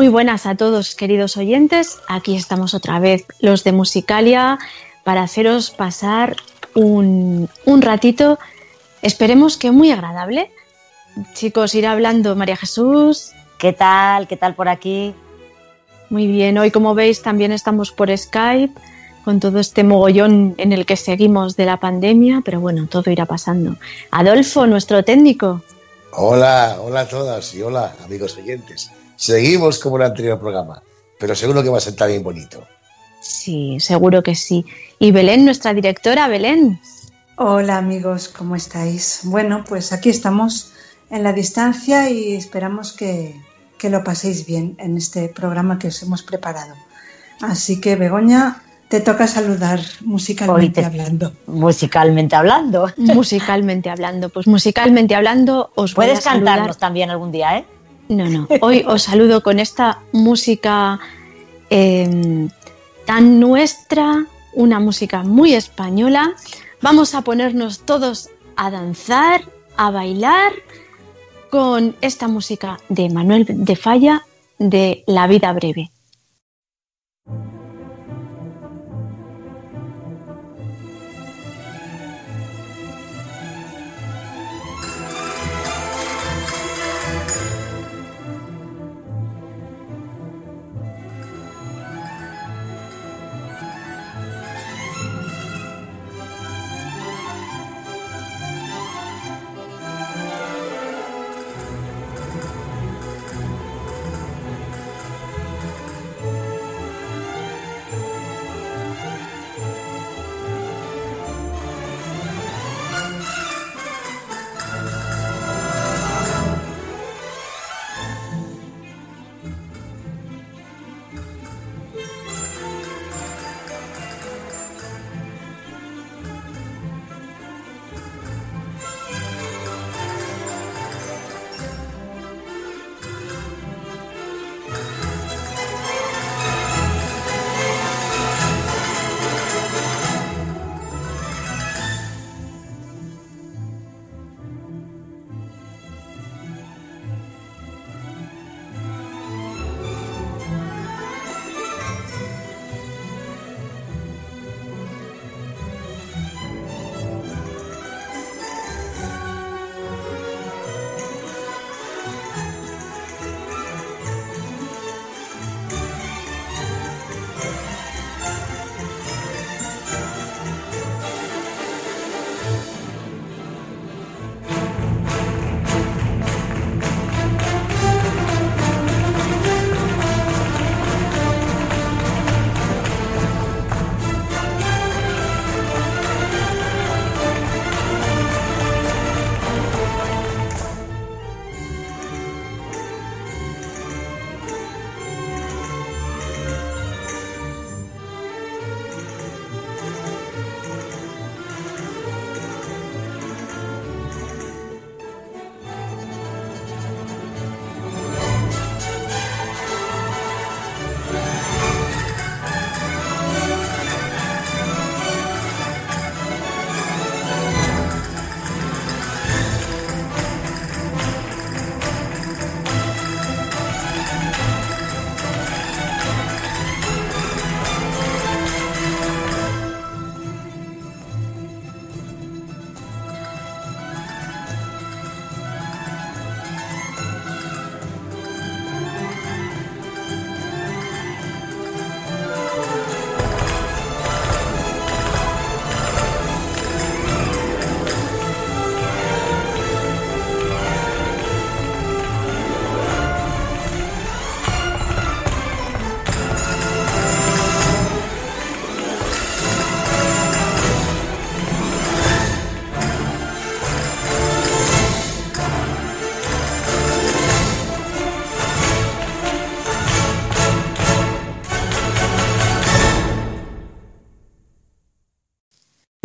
Muy buenas a todos, queridos oyentes. Aquí estamos otra vez, los de Musicalia, para haceros pasar un, un ratito, esperemos que muy agradable. Chicos, ir hablando, María Jesús. ¿Qué tal? ¿Qué tal por aquí? Muy bien, hoy como veis también estamos por Skype con todo este mogollón en el que seguimos de la pandemia, pero bueno, todo irá pasando. Adolfo, nuestro técnico. Hola, hola a todas y hola amigos oyentes. Seguimos como el anterior programa, pero seguro que va a ser también bonito. Sí, seguro que sí. Y Belén, nuestra directora, Belén. Hola amigos, ¿cómo estáis? Bueno, pues aquí estamos en la distancia y esperamos que, que lo paséis bien en este programa que os hemos preparado. Así que Begoña, te toca saludar musicalmente te- hablando. Musicalmente hablando. Musicalmente hablando, pues musicalmente hablando os voy Puedes a saludar- cantarnos también algún día, ¿eh? No, no. Hoy os saludo con esta música eh, tan nuestra, una música muy española. Vamos a ponernos todos a danzar, a bailar con esta música de Manuel de Falla de La vida breve.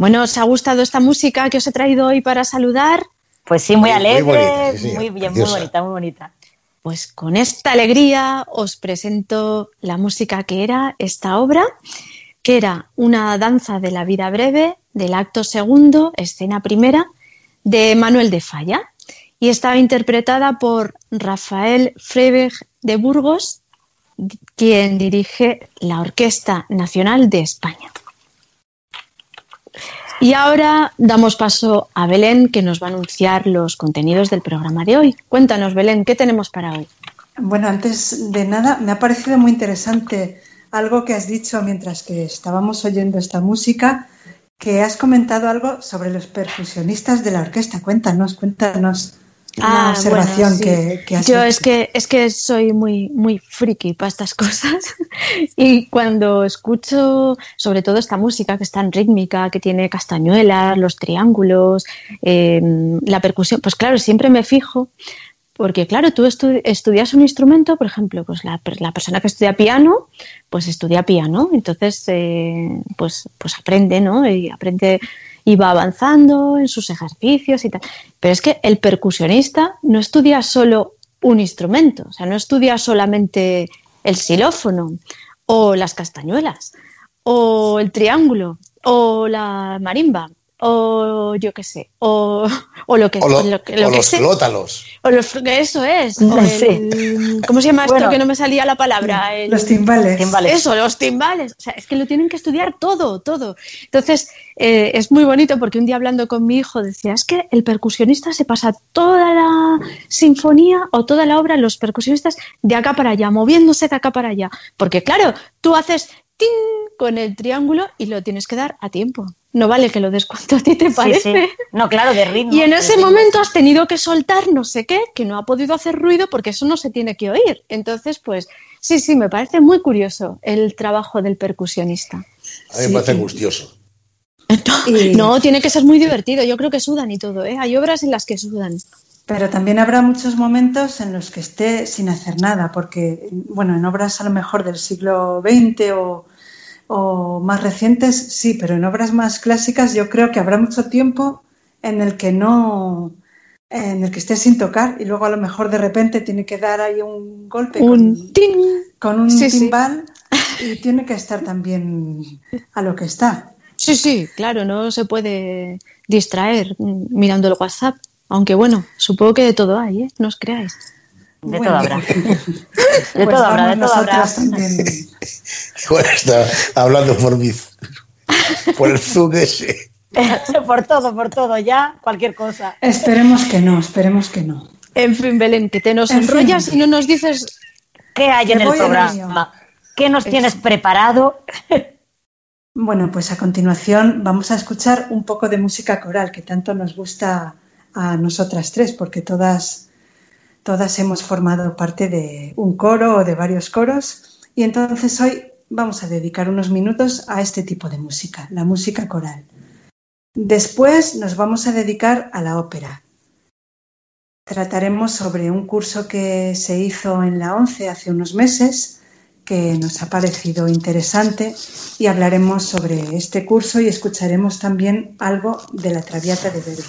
Bueno, ¿os ha gustado esta música que os he traído hoy para saludar? Pues sí, muy, alegre, muy, bien, muy bonita, muy bonita. Pues con esta alegría os presento la música que era esta obra, que era una danza de la vida breve del acto segundo, escena primera, de Manuel de Falla, y estaba interpretada por Rafael Freiberg de Burgos, quien dirige la Orquesta Nacional de España. Y ahora damos paso a Belén, que nos va a anunciar los contenidos del programa de hoy. Cuéntanos, Belén, ¿qué tenemos para hoy? Bueno, antes de nada, me ha parecido muy interesante algo que has dicho mientras que estábamos oyendo esta música, que has comentado algo sobre los percusionistas de la orquesta. Cuéntanos, cuéntanos ah, observación que, Yo es que es que soy muy muy friki para estas cosas. Y cuando escucho sobre todo esta música que es tan rítmica, que tiene castañuelas, los triángulos, em, la percusión, pues claro siempre me fijo porque claro, tú estudias un instrumento, por ejemplo, pues la, persona que estudia piano, pues estudia piano, entonces eh, pues, pues aprende, ¿no? Y aprende y va avanzando en sus ejercicios y tal. Pero es que el percusionista no estudia solo un instrumento, o sea, no estudia solamente el xilófono o las castañuelas o el triángulo o la marimba o yo qué sé, o, o lo que, o lo, o los flótalos. O los, eso es. ¿Cómo se llama esto que no me salía la palabra? los timbales. Eso, los timbales. O sea, es que lo tienen que estudiar todo, todo. Entonces, eh, es muy bonito porque un día hablando con mi hijo decía, es que el percusionista se pasa toda la sinfonía o toda la obra, los percusionistas, de acá para allá, moviéndose de acá para allá. Porque claro, tú haces ¡tin! con el triángulo y lo tienes que dar a tiempo. No vale que lo des cuanto a ti te parece. No, claro, de ritmo. Y en ese momento has tenido que soltar no sé qué, que no ha podido hacer ruido porque eso no se tiene que oír. Entonces, pues sí, sí, me parece muy curioso el trabajo del percusionista. A mí me parece angustioso. No, tiene que ser muy divertido. Yo creo que sudan y todo. ¿eh? Hay obras en las que sudan. Pero también habrá muchos momentos en los que esté sin hacer nada, porque, bueno, en obras a lo mejor del siglo XX o, o más recientes, sí, pero en obras más clásicas yo creo que habrá mucho tiempo en el que no, en el que esté sin tocar y luego a lo mejor de repente tiene que dar ahí un golpe un con, un timbal y tiene que estar también a lo que está. Sí, sí, claro, no se puede distraer mirando el WhatsApp, aunque bueno, supongo que de todo hay, ¿eh? no os creáis. De todo habrá. De todo habrá, de todo habrá. Bueno, está hablando por mí. Por el Zoom ese. por todo, por todo, ya, cualquier cosa. Esperemos que no, esperemos que no. En fin, Belén, que te nos enrollas y no nos dices qué hay en el programa. ¿Qué nos tienes preparado? Bueno, pues a continuación vamos a escuchar un poco de música coral que tanto nos gusta a nosotras tres, porque todas todas hemos formado parte de un coro o de varios coros y entonces hoy vamos a dedicar unos minutos a este tipo de música, la música coral. Después nos vamos a dedicar a la ópera. Trataremos sobre un curso que se hizo en la ONCE hace unos meses que nos ha parecido interesante y hablaremos sobre este curso y escucharemos también algo de la Traviata de Verdi.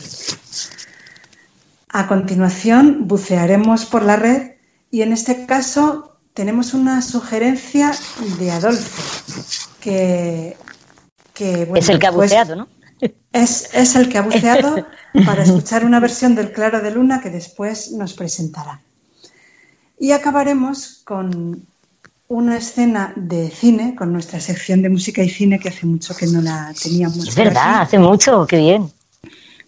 A continuación, bucearemos por la red y en este caso tenemos una sugerencia de Adolfo, que, es el que ha pues, buceado, ¿no? Es, es, el que ha buceado para escuchar una versión del Claro de Luna que después nos presentará. Y acabaremos con una escena de cine, con nuestra sección de música y cine que hace mucho que no la teníamos. Es verdad, hace mucho, qué bien.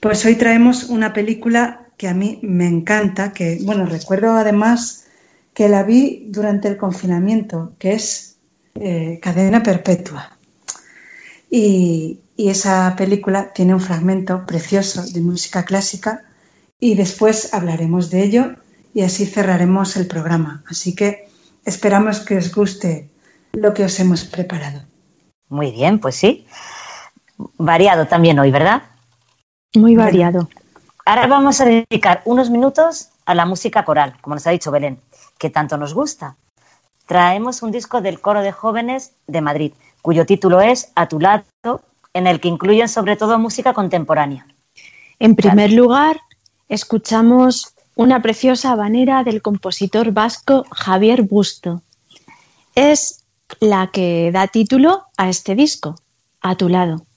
Pues hoy traemos una película que a mí me encanta, que, bueno, recuerdo además que la vi durante el confinamiento, que es eh, Cadena Perpetua. Y, y esa película tiene un fragmento precioso de música clásica y después hablaremos de ello y así cerraremos el programa. Así que esperamos que os guste lo que os hemos preparado. Muy bien, pues sí. Variado también hoy, ¿verdad? Muy variado. Ahora vamos a dedicar unos minutos a la música coral, como nos ha dicho Belén, que tanto nos gusta. Traemos un disco del coro de jóvenes de Madrid, cuyo título es A tu lado en el que incluyen sobre todo música contemporánea. En primer lugar, escuchamos una preciosa habanera del compositor vasco Javier Busto. Es la que da título a este disco, A tu lado.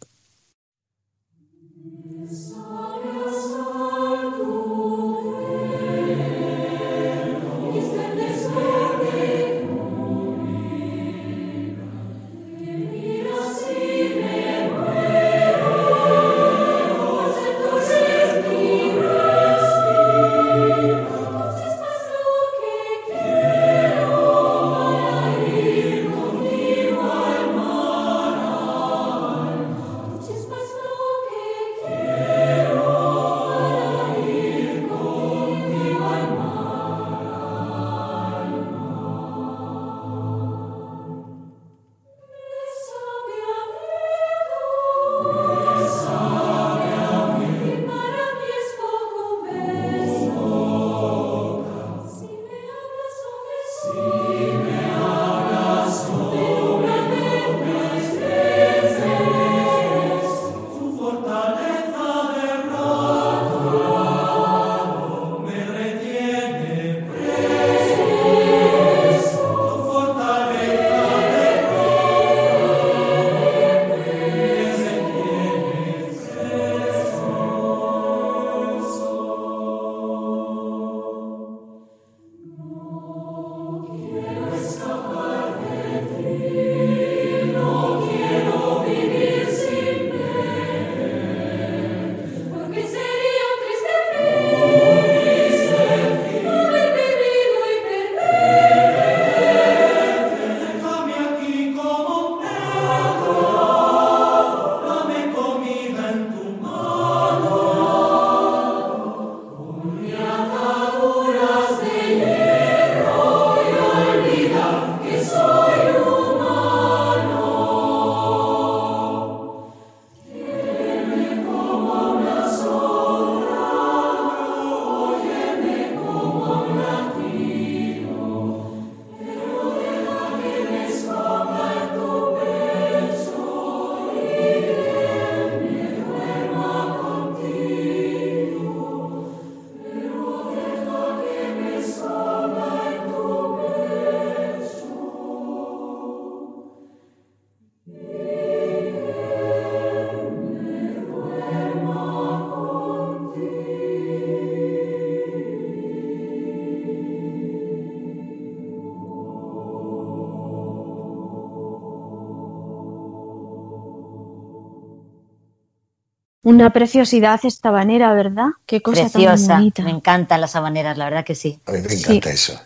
Una preciosidad esta habanera, ¿verdad? Qué cosa Preciosa. tan bonita. Me encantan las habaneras, la verdad que sí. A mí me encanta eso.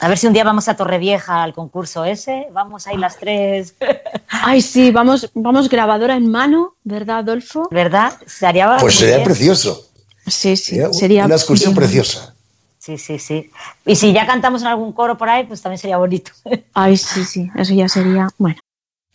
A ver si un día vamos a Torrevieja al concurso ese. Vamos ahí las tres. Ay, sí, vamos, vamos grabadora en mano, ¿verdad, Adolfo? ¿Verdad? Sería Pues sería bien. precioso. Sí, sí, Sería sería una excursión bien. preciosa. Sí, sí, sí. Y si ya cantamos en algún coro por ahí, pues también sería bonito. Ay, sí, sí, eso ya sería, bueno.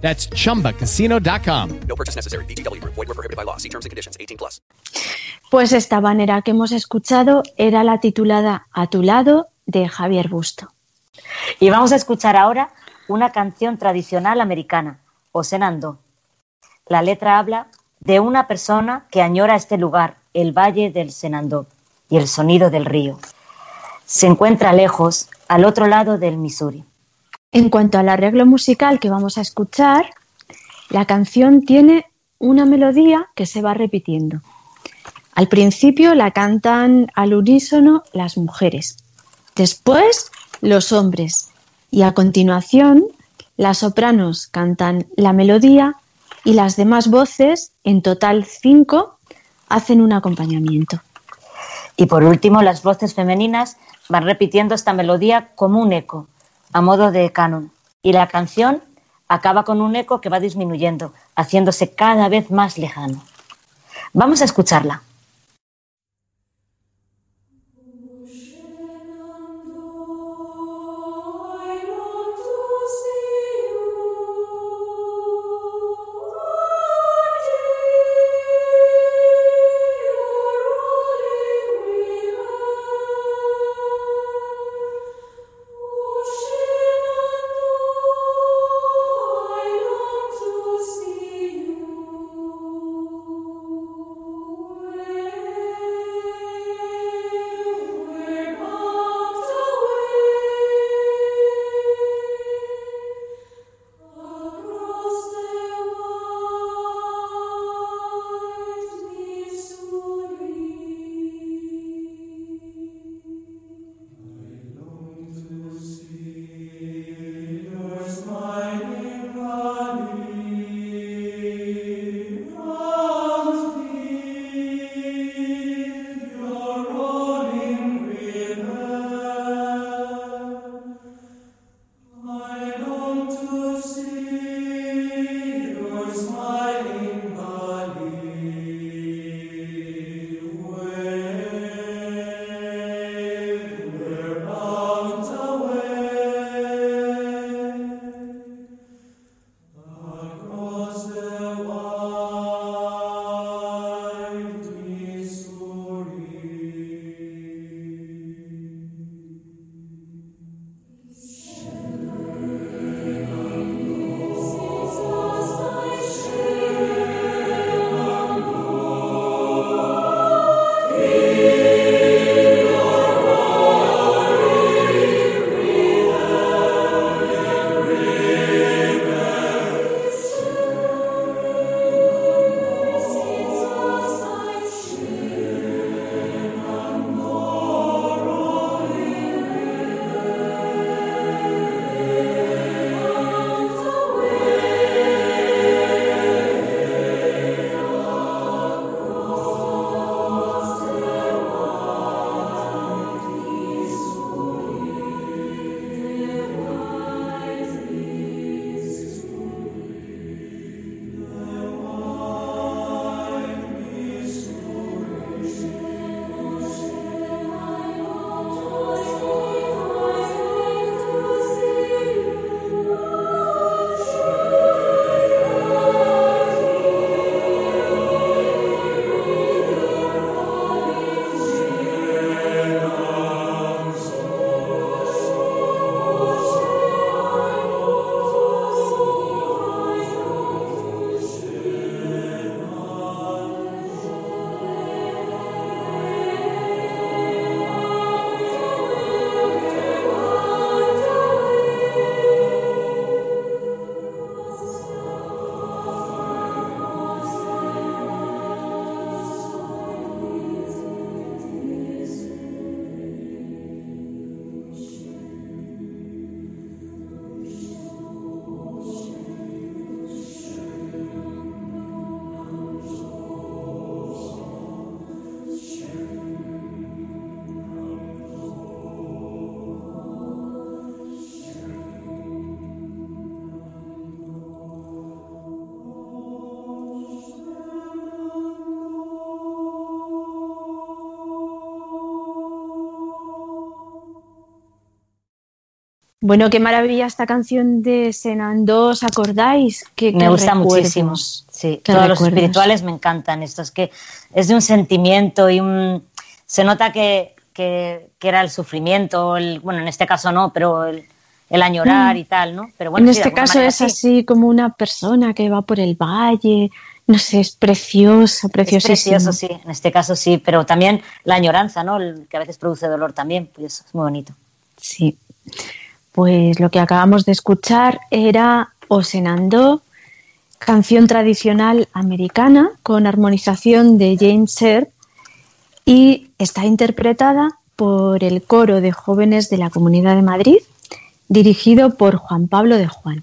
That's chumbacasino.com. No purchase necessary. BGW. Void were prohibited by law. See terms and conditions 18 plus. Pues esta banera que hemos escuchado era la titulada A tu lado de Javier Busto. Y vamos a escuchar ahora una canción tradicional americana, Osenando. La letra habla de una persona que añora este lugar, el Valle del Senandó, y el sonido del río. Se encuentra lejos, al otro lado del Missouri. En cuanto al arreglo musical que vamos a escuchar, la canción tiene una melodía que se va repitiendo. Al principio la cantan al unísono las mujeres, después los hombres y a continuación las sopranos cantan la melodía y las demás voces, en total cinco, hacen un acompañamiento. Y por último, las voces femeninas van repitiendo esta melodía como un eco, a modo de canon. Y la canción acaba con un eco que va disminuyendo, haciéndose cada vez más lejano. Vamos a escucharla. Bueno, qué maravilla esta canción de Senando, ¿os acordáis? Que, me gusta muchísimo. Sí, todos los espirituales me encantan. Esto es que es de un sentimiento y un... Se nota que, que, era el sufrimiento, el, bueno, en este caso no, pero el, el añorar mm. y tal, ¿no? Pero bueno, en este caso es así como una persona que va por el valle, no sé, es precioso, preciosísimo. Es precioso, sí, en este caso sí, pero también la añoranza, ¿no? El, que a veces produce dolor también, pues es muy bonito. Sí, pues lo que acabamos de escuchar era Osenando, canción tradicional americana con armonización de James Earl y está interpretada por el coro de jóvenes de la Comunidad de Madrid, dirigido por Juan Pablo de Juan.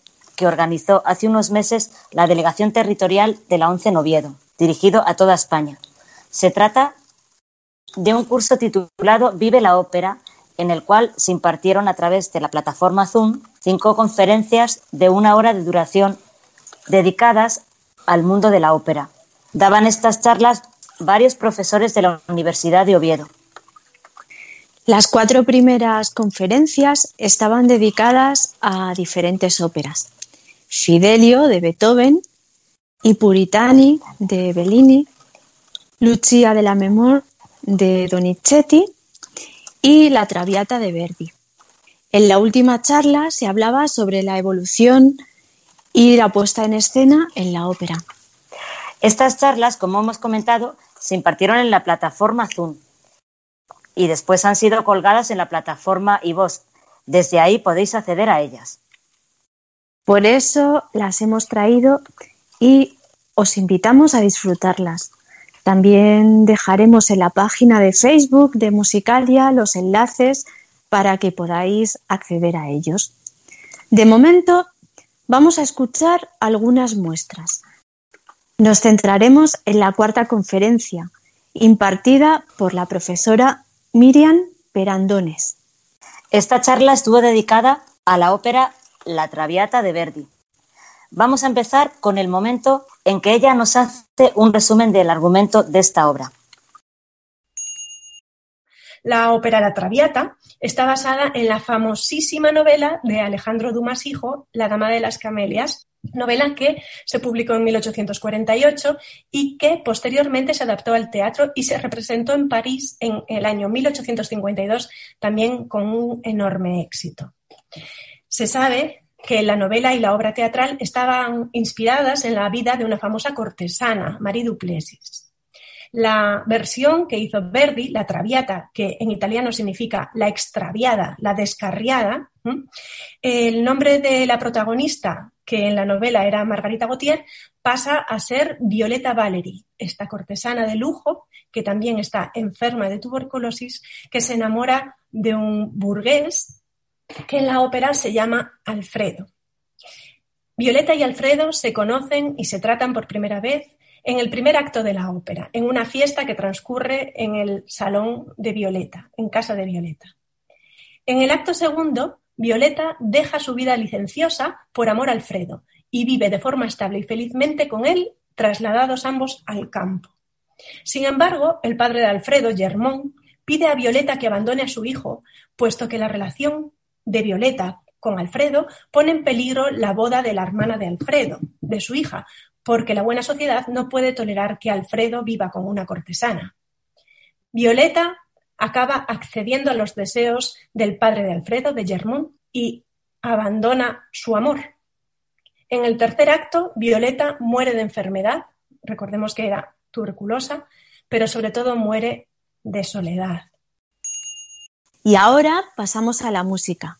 que organizó hace unos meses la Delegación Territorial de la ONCE Noviedo, dirigido a toda España. Se trata de un curso titulado Vive la Ópera, en el cual se impartieron a través de la plataforma Zoom cinco conferencias de una hora de duración dedicadas al mundo de la ópera. Daban estas charlas varios profesores de la Universidad de Oviedo. Las cuatro primeras conferencias estaban dedicadas a diferentes óperas. Fidelio de Beethoven, y Puritani de Bellini, Lucia de la Memor de Donizetti y La Traviata de Verdi. En la última charla se hablaba sobre la evolución y la puesta en escena en la ópera. Estas charlas, como hemos comentado, se impartieron en la plataforma Zoom y después han sido colgadas en la plataforma iVoz. Desde ahí podéis acceder a ellas. Por eso las hemos traído y os invitamos a disfrutarlas. También dejaremos en la página de Facebook de Musicalia los enlaces para que podáis acceder a ellos. De momento, vamos a escuchar algunas muestras. Nos centraremos en la cuarta conferencia, impartida por la profesora Miriam Perandones. Esta charla estuvo dedicada a la ópera la Traviata de Verdi. Vamos a empezar con el momento en que ella nos hace un resumen del argumento de esta obra. La ópera La Traviata está basada en la famosísima novela de Alejandro Dumas Hijo, La Dama de las Camelias, novela que se publicó en 1848 y que posteriormente se adaptó al teatro y se representó en París en el año 1852, también con un enorme éxito. Se sabe que la novela y la obra teatral estaban inspiradas en la vida de una famosa cortesana, Marie Duplessis. La versión que hizo Verdi, la Traviata, que en italiano significa la extraviada, la descarriada, el nombre de la protagonista, que en la novela era Margarita Gautier, pasa a ser Violeta Valery, esta cortesana de lujo que también está enferma de tuberculosis, que se enamora de un burgués que en la ópera se llama Alfredo. Violeta y Alfredo se conocen y se tratan por primera vez en el primer acto de la ópera, en una fiesta que transcurre en el salón de Violeta, en casa de Violeta. En el acto segundo, Violeta deja su vida licenciosa por amor a Alfredo y vive de forma estable y felizmente con él, trasladados ambos al campo. Sin embargo, el padre de Alfredo, Germón, pide a Violeta que abandone a su hijo, puesto que la relación de Violeta con Alfredo pone en peligro la boda de la hermana de Alfredo, de su hija, porque la buena sociedad no puede tolerar que Alfredo viva con una cortesana. Violeta acaba accediendo a los deseos del padre de Alfredo, de Germón, y abandona su amor. En el tercer acto, Violeta muere de enfermedad, recordemos que era tuberculosa, pero sobre todo muere de soledad. Y ahora pasamos a la música.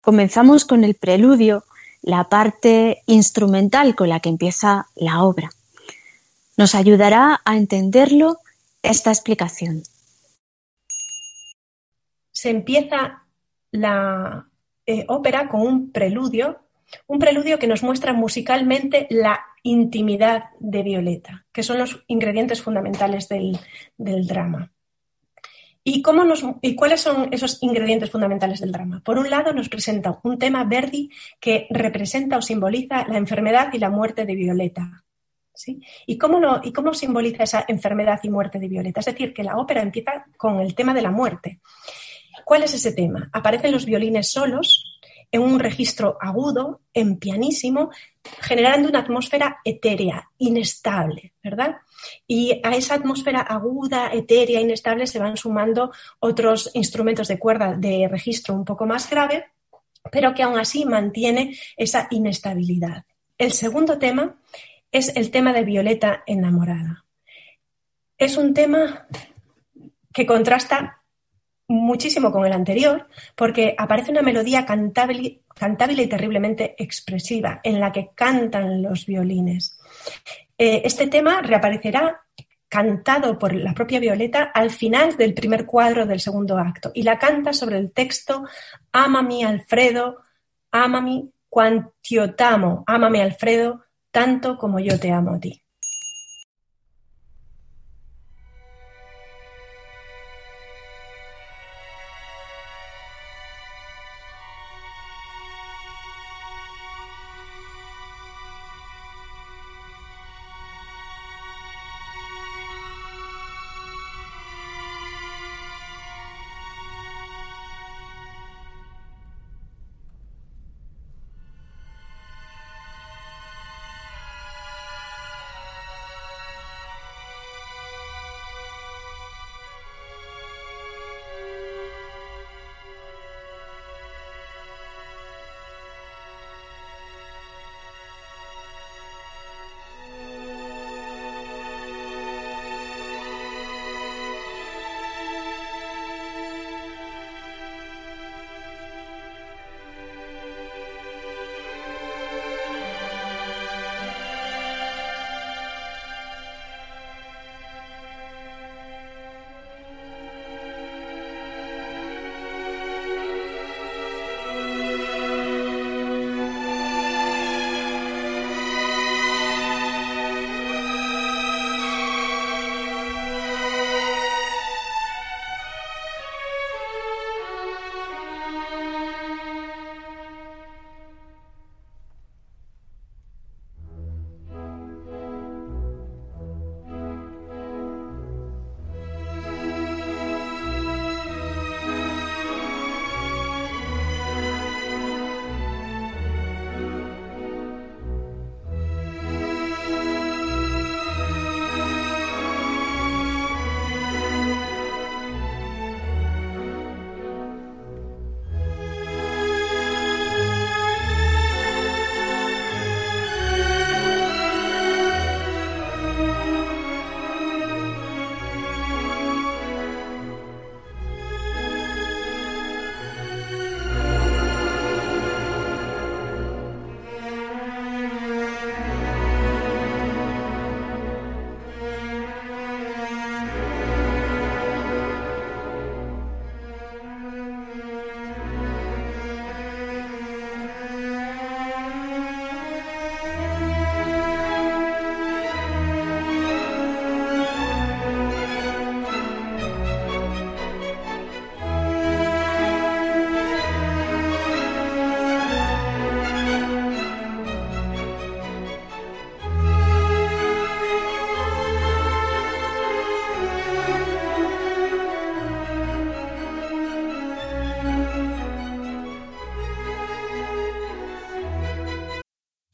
Comenzamos con el preludio, la parte instrumental con la que empieza la obra. Nos ayudará a entenderlo esta explicación. Se empieza la eh, ópera con un preludio, un preludio que nos muestra musicalmente la intimidad de Violeta, que son los ingredientes fundamentales del, del drama. ¿Y, cómo nos, ¿Y cuáles son esos ingredientes fundamentales del drama? Por un lado, nos presenta un tema Verdi que representa o simboliza la enfermedad y la muerte de Violeta. ¿sí? ¿Y, cómo lo, ¿Y cómo simboliza esa enfermedad y muerte de Violeta? Es decir, que la ópera empieza con el tema de la muerte. ¿Cuál es ese tema? Aparecen los violines solos en un registro agudo, en pianísimo, generando una atmósfera etérea, inestable, ¿verdad? Y a esa atmósfera aguda, etérea, inestable se van sumando otros instrumentos de cuerda de registro un poco más grave, pero que aún así mantiene esa inestabilidad. El segundo tema es el tema de Violeta enamorada. Es un tema que contrasta muchísimo con el anterior, porque aparece una melodía cantable, y terriblemente expresiva, en la que cantan los violines. Eh, este tema reaparecerá cantado por la propia Violeta al final del primer cuadro del segundo acto y la canta sobre el texto Amami Alfredo, amami cuantio tamo, ámame Alfredo, tanto como yo te amo a ti.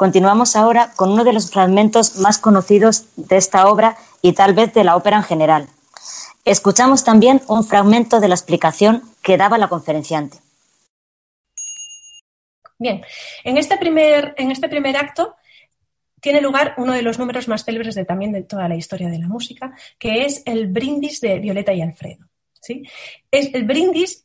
Continuamos ahora con uno de los fragmentos más conocidos de esta obra y tal vez de la ópera en general. Escuchamos también un fragmento de la explicación que daba la conferenciante. Bien, en este primer, en este primer acto tiene lugar uno de los números más célebres de, también de toda la historia de la música, que es el brindis de Violeta y Alfredo. ¿sí? Es, el brindis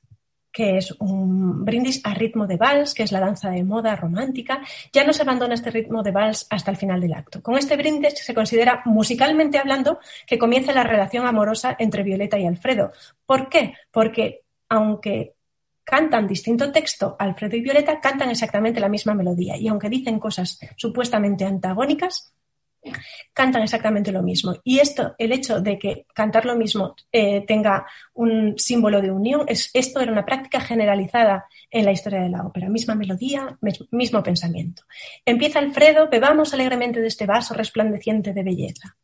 que es un brindis a ritmo de vals, que es la danza de moda romántica, ya no se abandona este ritmo de vals hasta el final del acto. Con este brindis se considera, musicalmente hablando, que comienza la relación amorosa entre Violeta y Alfredo. ¿Por qué? Porque aunque cantan distinto texto, Alfredo y Violeta cantan exactamente la misma melodía y aunque dicen cosas supuestamente antagónicas, cantan exactamente lo mismo. Y esto, el hecho de que cantar lo mismo eh, tenga un símbolo de unión, es, esto era una práctica generalizada en la historia de la ópera. Misma melodía, mismo pensamiento. Empieza Alfredo, bebamos alegremente de este vaso resplandeciente de belleza.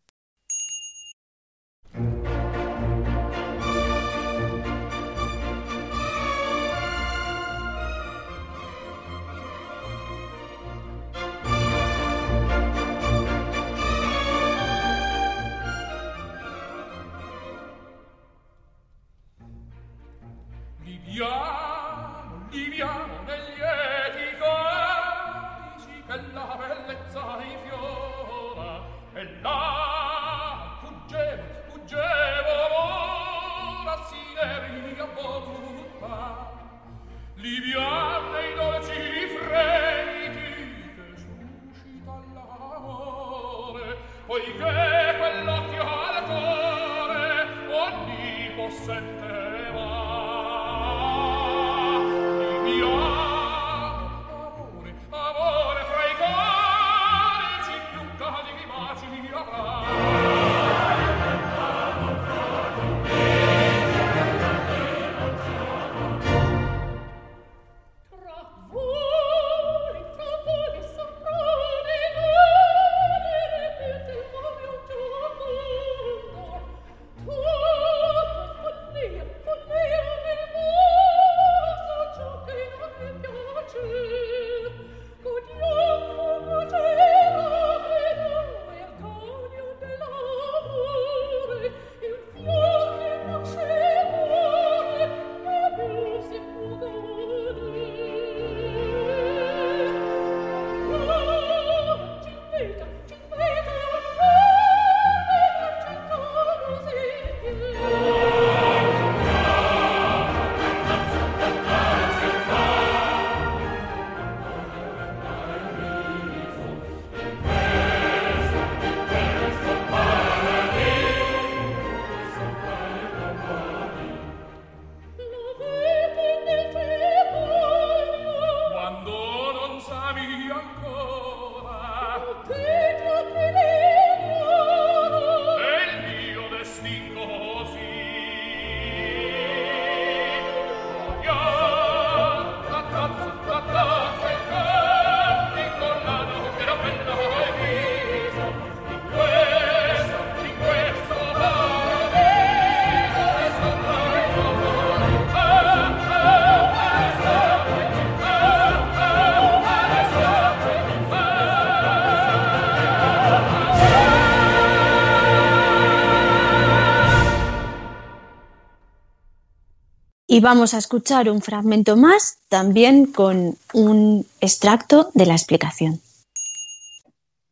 Y vamos a escuchar un fragmento más, también con un extracto de la explicación.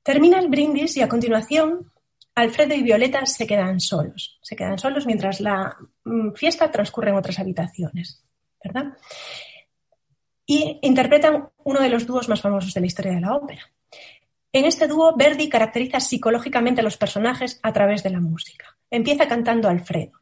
Termina el brindis y a continuación Alfredo y Violeta se quedan solos. Se quedan solos mientras la mm, fiesta transcurre en otras habitaciones, ¿verdad? Y interpretan uno de los dúos más famosos de la historia de la ópera. En este dúo, Verdi caracteriza psicológicamente a los personajes a través de la música. Empieza cantando Alfredo.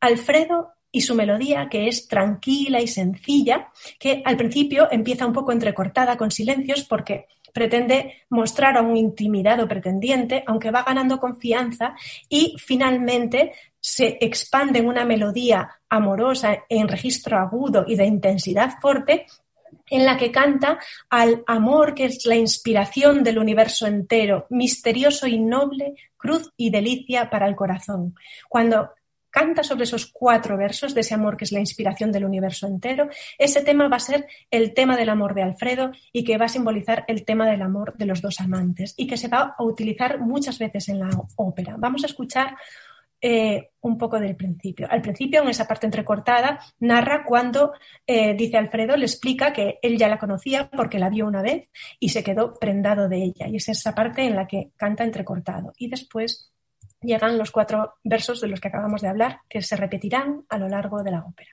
Alfredo y su melodía, que es tranquila y sencilla, que al principio empieza un poco entrecortada con silencios porque pretende mostrar a un intimidado pretendiente, aunque va ganando confianza y finalmente se expande en una melodía amorosa en registro agudo y de intensidad fuerte en la que canta al amor que es la inspiración del universo entero, misterioso y noble, cruz y delicia para el corazón. Cuando canta sobre esos cuatro versos de ese amor que es la inspiración del universo entero, ese tema va a ser el tema del amor de Alfredo y que va a simbolizar el tema del amor de los dos amantes y que se va a utilizar muchas veces en la ópera. Vamos a escuchar eh, un poco del principio. Al principio, en esa parte entrecortada, narra cuando, eh, dice Alfredo, le explica que él ya la conocía porque la vio una vez y se quedó prendado de ella. Y es esa parte en la que canta entrecortado. Y después llegan los cuatro versos de los que acabamos de hablar, que se repetirán a lo largo de la ópera.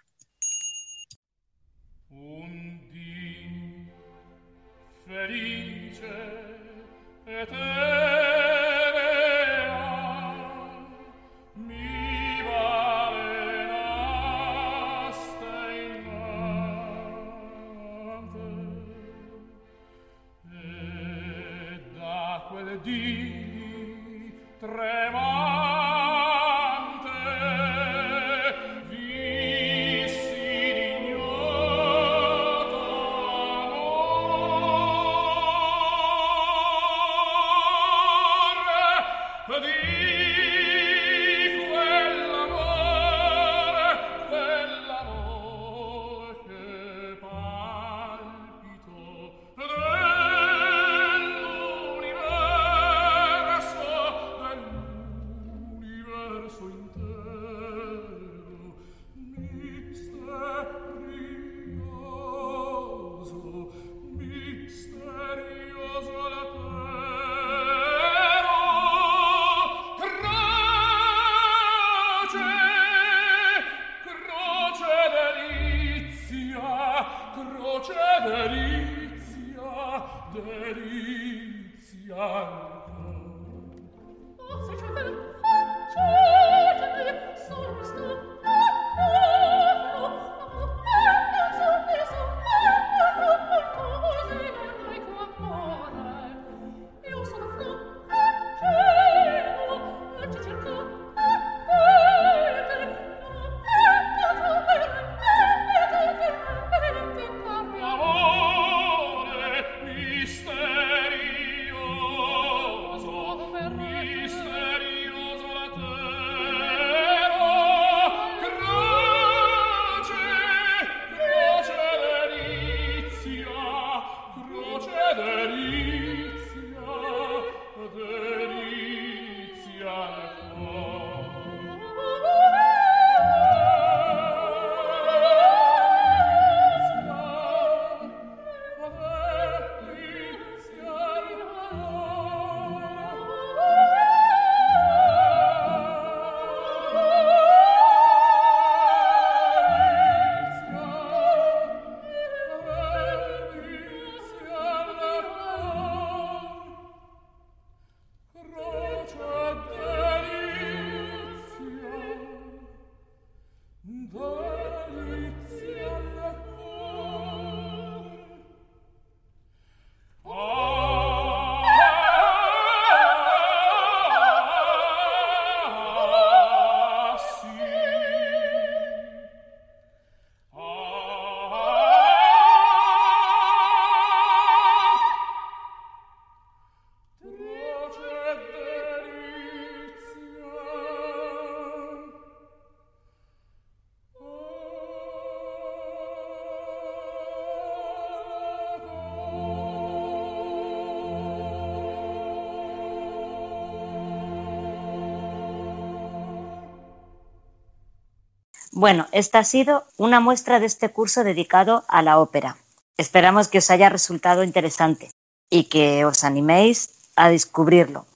Bueno, esta ha sido una muestra de este curso dedicado a la ópera. Esperamos que os haya resultado interesante y que os animéis a descubrirlo.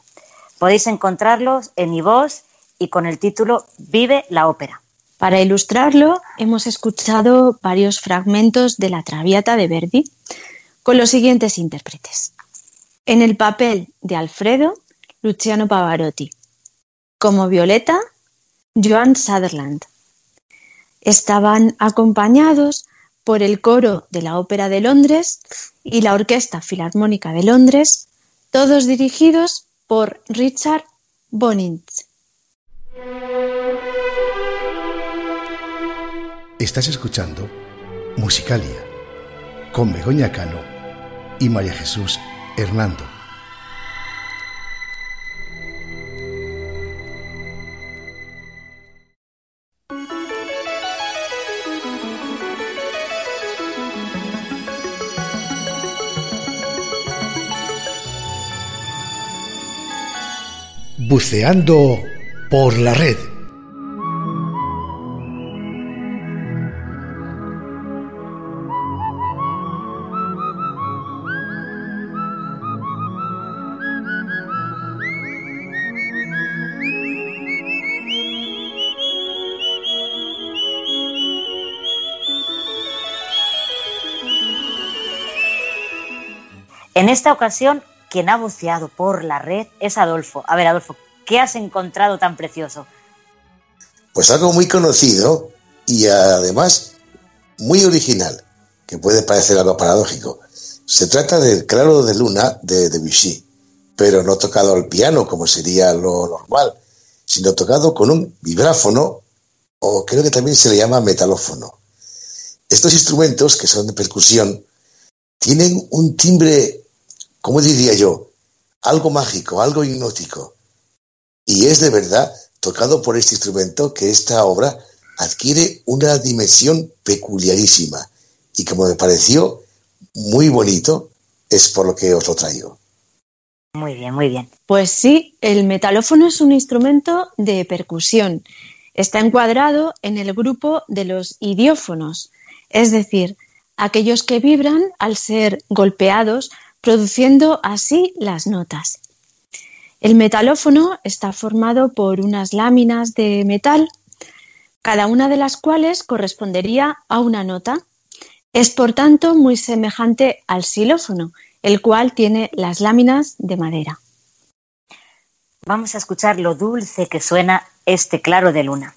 Podéis encontrarlos en iVoz y con el título Vive la ópera. Para ilustrarlo, hemos escuchado varios fragmentos de la Traviata de Verdi con los siguientes intérpretes. En el papel de Alfredo, Luciano Pavarotti. Como Violeta, Joan Sutherland. Estaban acompañados por el coro de la Ópera de Londres y la Orquesta Filarmónica de Londres, todos dirigidos por Richard Bonitz. Estás escuchando Musicalia con Begoña Cano y María Jesús Hernando. Buceando por la red. En esta ocasión, quien ha buceado por la red es Adolfo. A ver, Adolfo, ¿qué has encontrado tan precioso? Pues algo muy conocido y además muy original, que puede parecer algo paradójico. Se trata del Claro de Luna de Debussy, pero no tocado al piano como sería lo normal, sino tocado con un vibráfono o creo que también se le llama metalófono. Estos instrumentos, que son de percusión, tienen un timbre, ¿cómo diría yo? Algo mágico, algo hipnótico. Y es de verdad tocado por este instrumento que esta obra adquiere una dimensión peculiarísima. Y como me pareció muy bonito, es por lo que os lo traigo. Muy bien, muy bien. Pues sí, el metalófono es un instrumento de percusión. Está encuadrado en el grupo de los idiófonos, es decir, aquellos que vibran al ser golpeados, produciendo así las notas. El metalófono está formado por unas láminas de metal, cada una de las cuales correspondería a una nota. Es por tanto muy semejante al xilófono, el cual tiene las láminas de madera. Vamos a escuchar lo dulce que suena este claro de luna.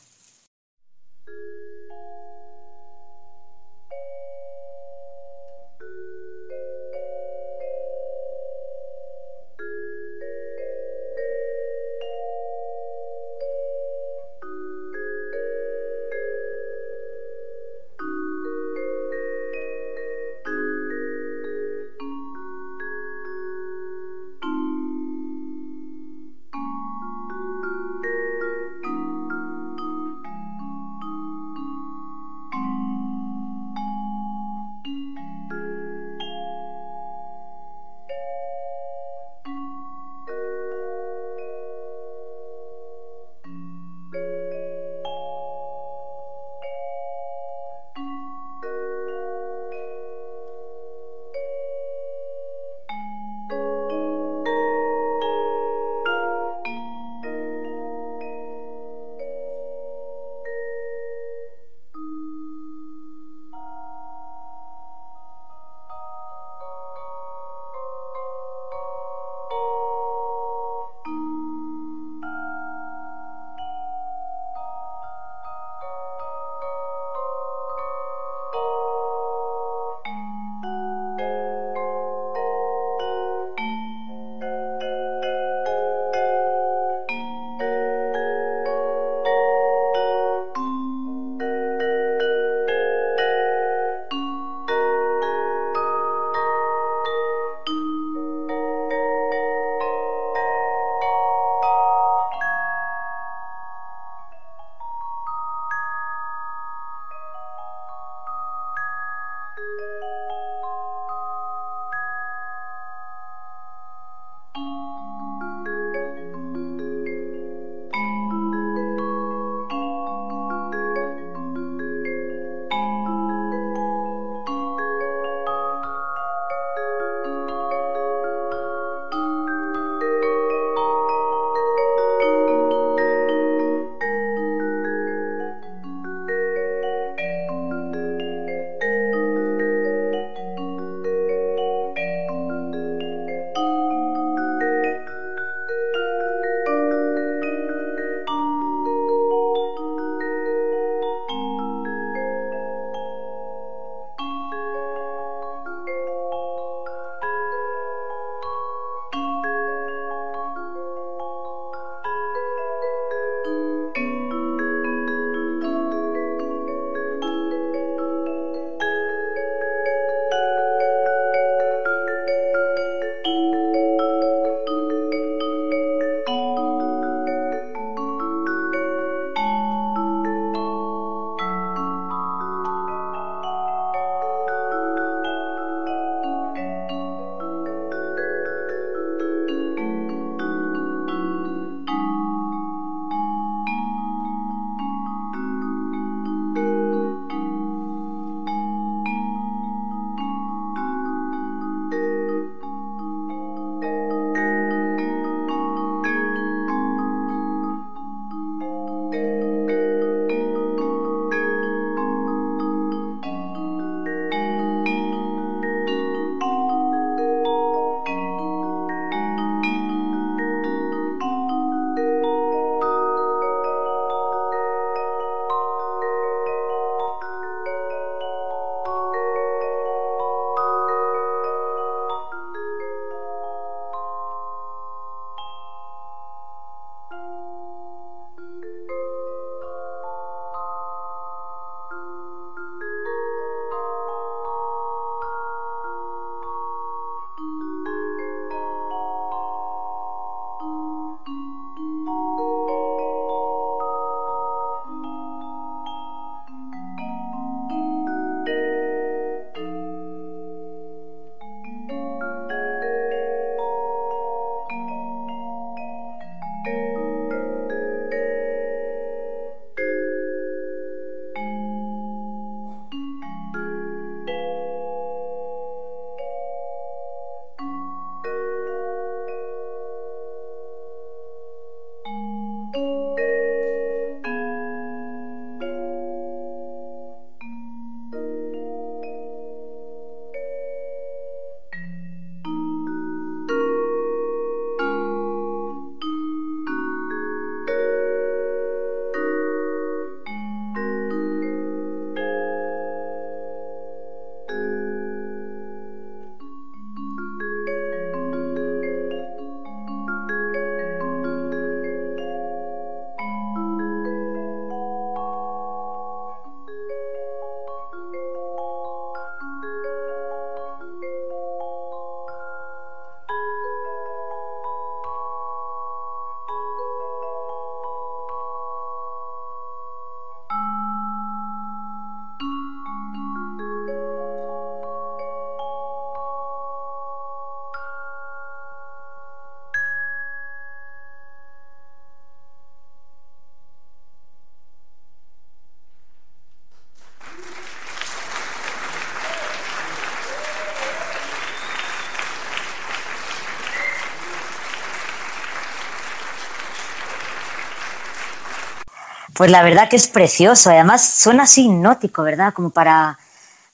Pues la verdad que es precioso. Además suena así hipnótico, ¿verdad? Como para,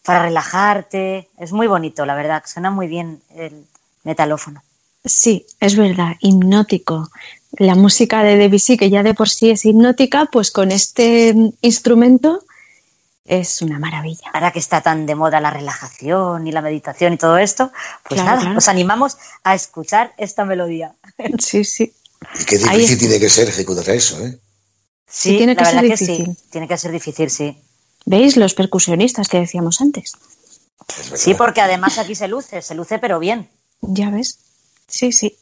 para relajarte. Es muy bonito, la verdad. Suena muy bien el metalófono. Sí, es verdad, hipnótico. La música de Debussy, que ya de por sí es hipnótica, pues con este instrumento es una maravilla. Ahora que está tan de moda la relajación y la meditación y todo esto, pues Claro, nada, claro. os animamos a escuchar esta melodía. Sí, sí. Y qué difícil tiene que ser ejecutar eso, ¿eh? Sí, tiene la que ser que difícil. sí. Tiene que ser difícil, sí. ¿Veis los percusionistas que decíamos antes? Sí, porque además aquí se luce, se luce pero bien. Ya ves. Sí, sí.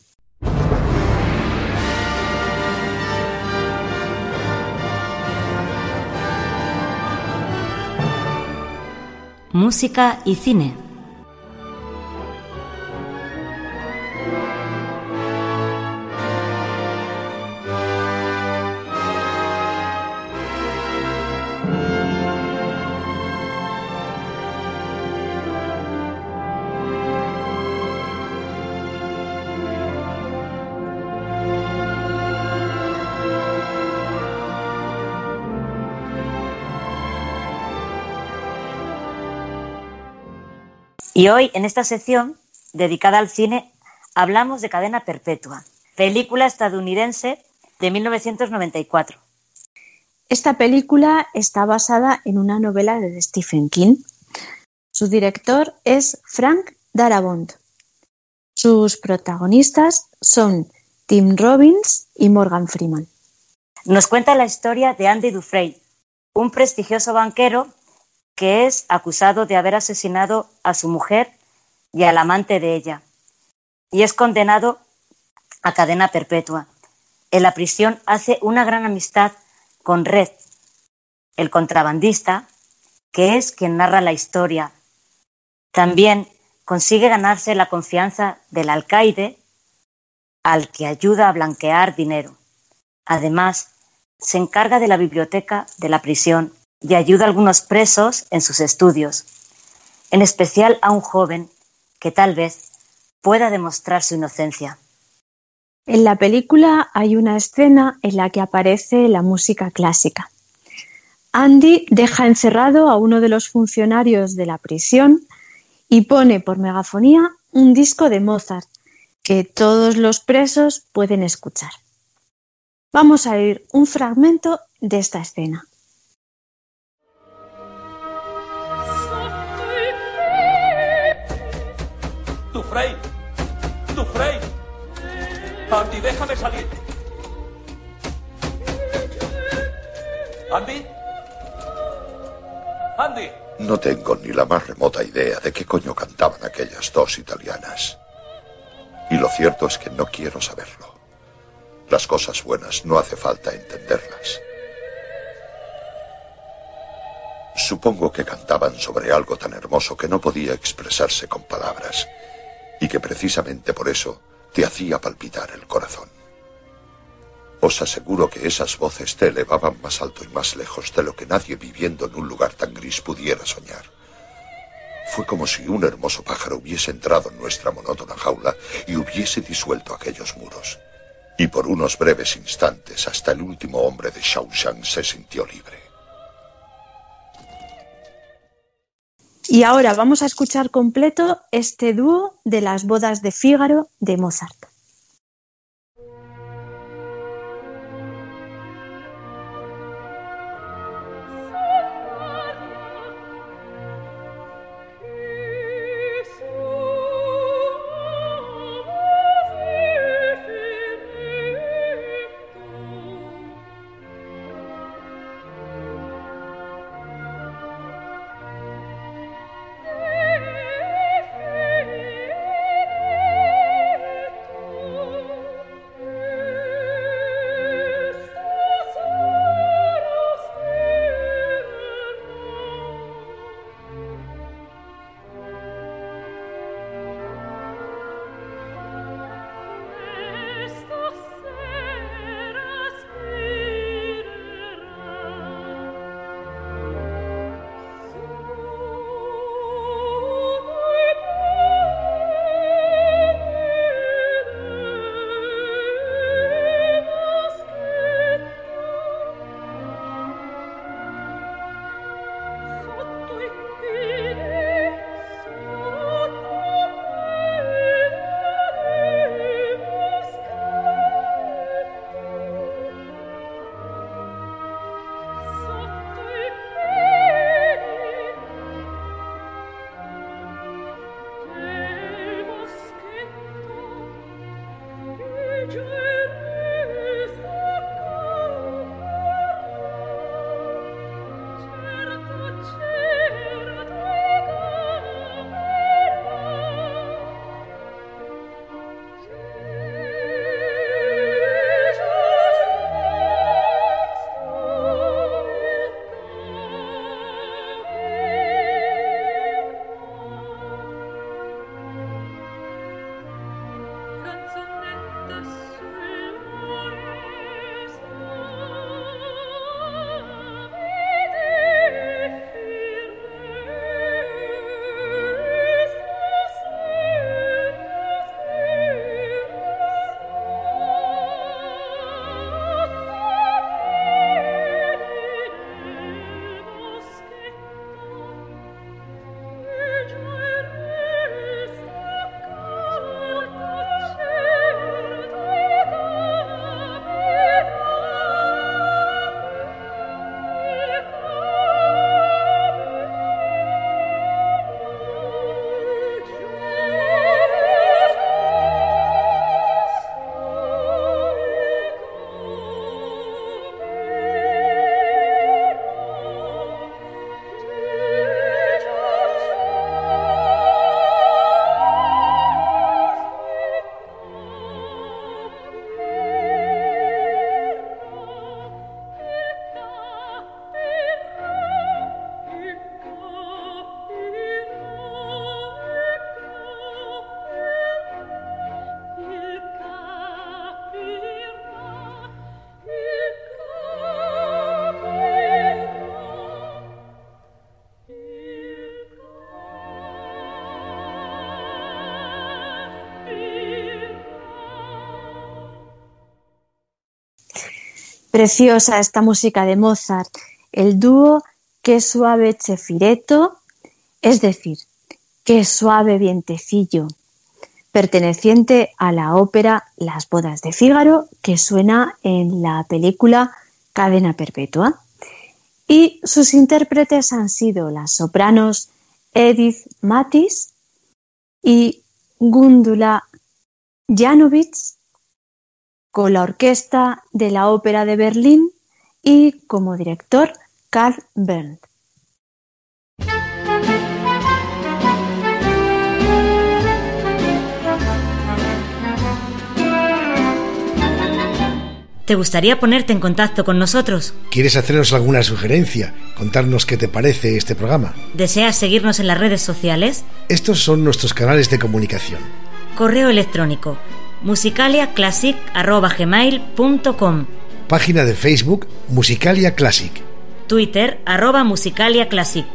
Música y cine. Y hoy, en esta sección dedicada al cine, hablamos de Cadena Perpetua, película estadounidense de 1994. Esta película está basada en una novela de Stephen King. Su director es Frank Darabont. Sus protagonistas son Tim Robbins y Morgan Freeman. Nos cuenta la historia de Andy Dufresne, un prestigioso banquero que es acusado de haber asesinado a su mujer y al amante de ella, y es condenado a cadena perpetua. En la prisión hace una gran amistad con Red, el contrabandista, que es quien narra la historia. También consigue ganarse la confianza del alcaide, al que ayuda a blanquear dinero. Además, se encarga de la biblioteca de la prisión y ayuda a algunos presos en sus estudios, en especial a un joven que tal vez pueda demostrar su inocencia. En la película hay una escena en la que aparece la música clásica. Andy deja encerrado a uno de los funcionarios de la prisión y pone por megafonía un disco de Mozart que todos los presos pueden escuchar. Vamos a oír un fragmento de esta escena. ¡Tu Frey! ¡Tu Frey! Andy, déjame salir. ¿Andy? ¡Andy! No tengo ni la más remota idea de qué coño cantaban aquellas dos italianas. Y lo cierto es que no quiero saberlo. Las cosas buenas no hace falta entenderlas. Supongo que cantaban sobre algo tan hermoso que no podía expresarse con palabras y que precisamente por eso te hacía palpitar el corazón. Os aseguro que esas voces te elevaban más alto y más lejos de lo que nadie viviendo en un lugar tan gris pudiera soñar. Fue como si un hermoso pájaro hubiese entrado en nuestra monótona jaula y hubiese disuelto aquellos muros. Y por unos breves instantes hasta el último hombre de Shawshank se sintió libre. Y ahora vamos a escuchar completo este dúo de las bodas de Fígaro de Mozart. Preciosa esta música de Mozart, el dúo Qué suave chefireto, es decir, Qué suave vientecillo, perteneciente a la ópera Las bodas de Fígaro, que suena en la película Cadena Perpetua. Y sus intérpretes han sido las sopranos Edith Matis y Gundula Janovic, con la orquesta de la Ópera de Berlín y como director Karl Berndt. ¿Te gustaría ponerte en contacto con nosotros? ¿Quieres hacernos alguna sugerencia? ¿Contarnos qué te parece este programa? ¿Deseas seguirnos en las redes sociales? Estos son nuestros canales de comunicación. Correo electrónico musicaliaclassic.gmail.com Página de Facebook Musicalia Classic. Twitter arroba musicaliaclassic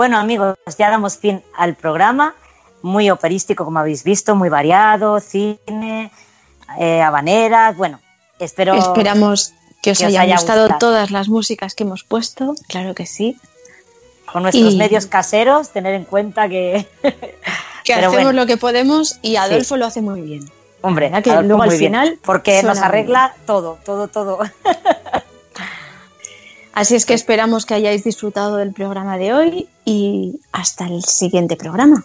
Bueno amigos, ya damos fin al programa, muy operístico como habéis visto, muy variado, cine, eh, habaneras, bueno, espero... Esperamos que os, que os hayan haya gustado gustado. todas las músicas que hemos puesto, claro que sí. Con nuestros Y- medios caseros, tener en cuenta que... Hacemos bueno. lo que podemos y Adolfo lo hace muy bien. Hombre, ¿Verdad que luego al muy bien, final porque nos arregla todo, todo, todo. Así es que esperamos que hayáis disfrutado del programa de hoy y hasta el siguiente programa.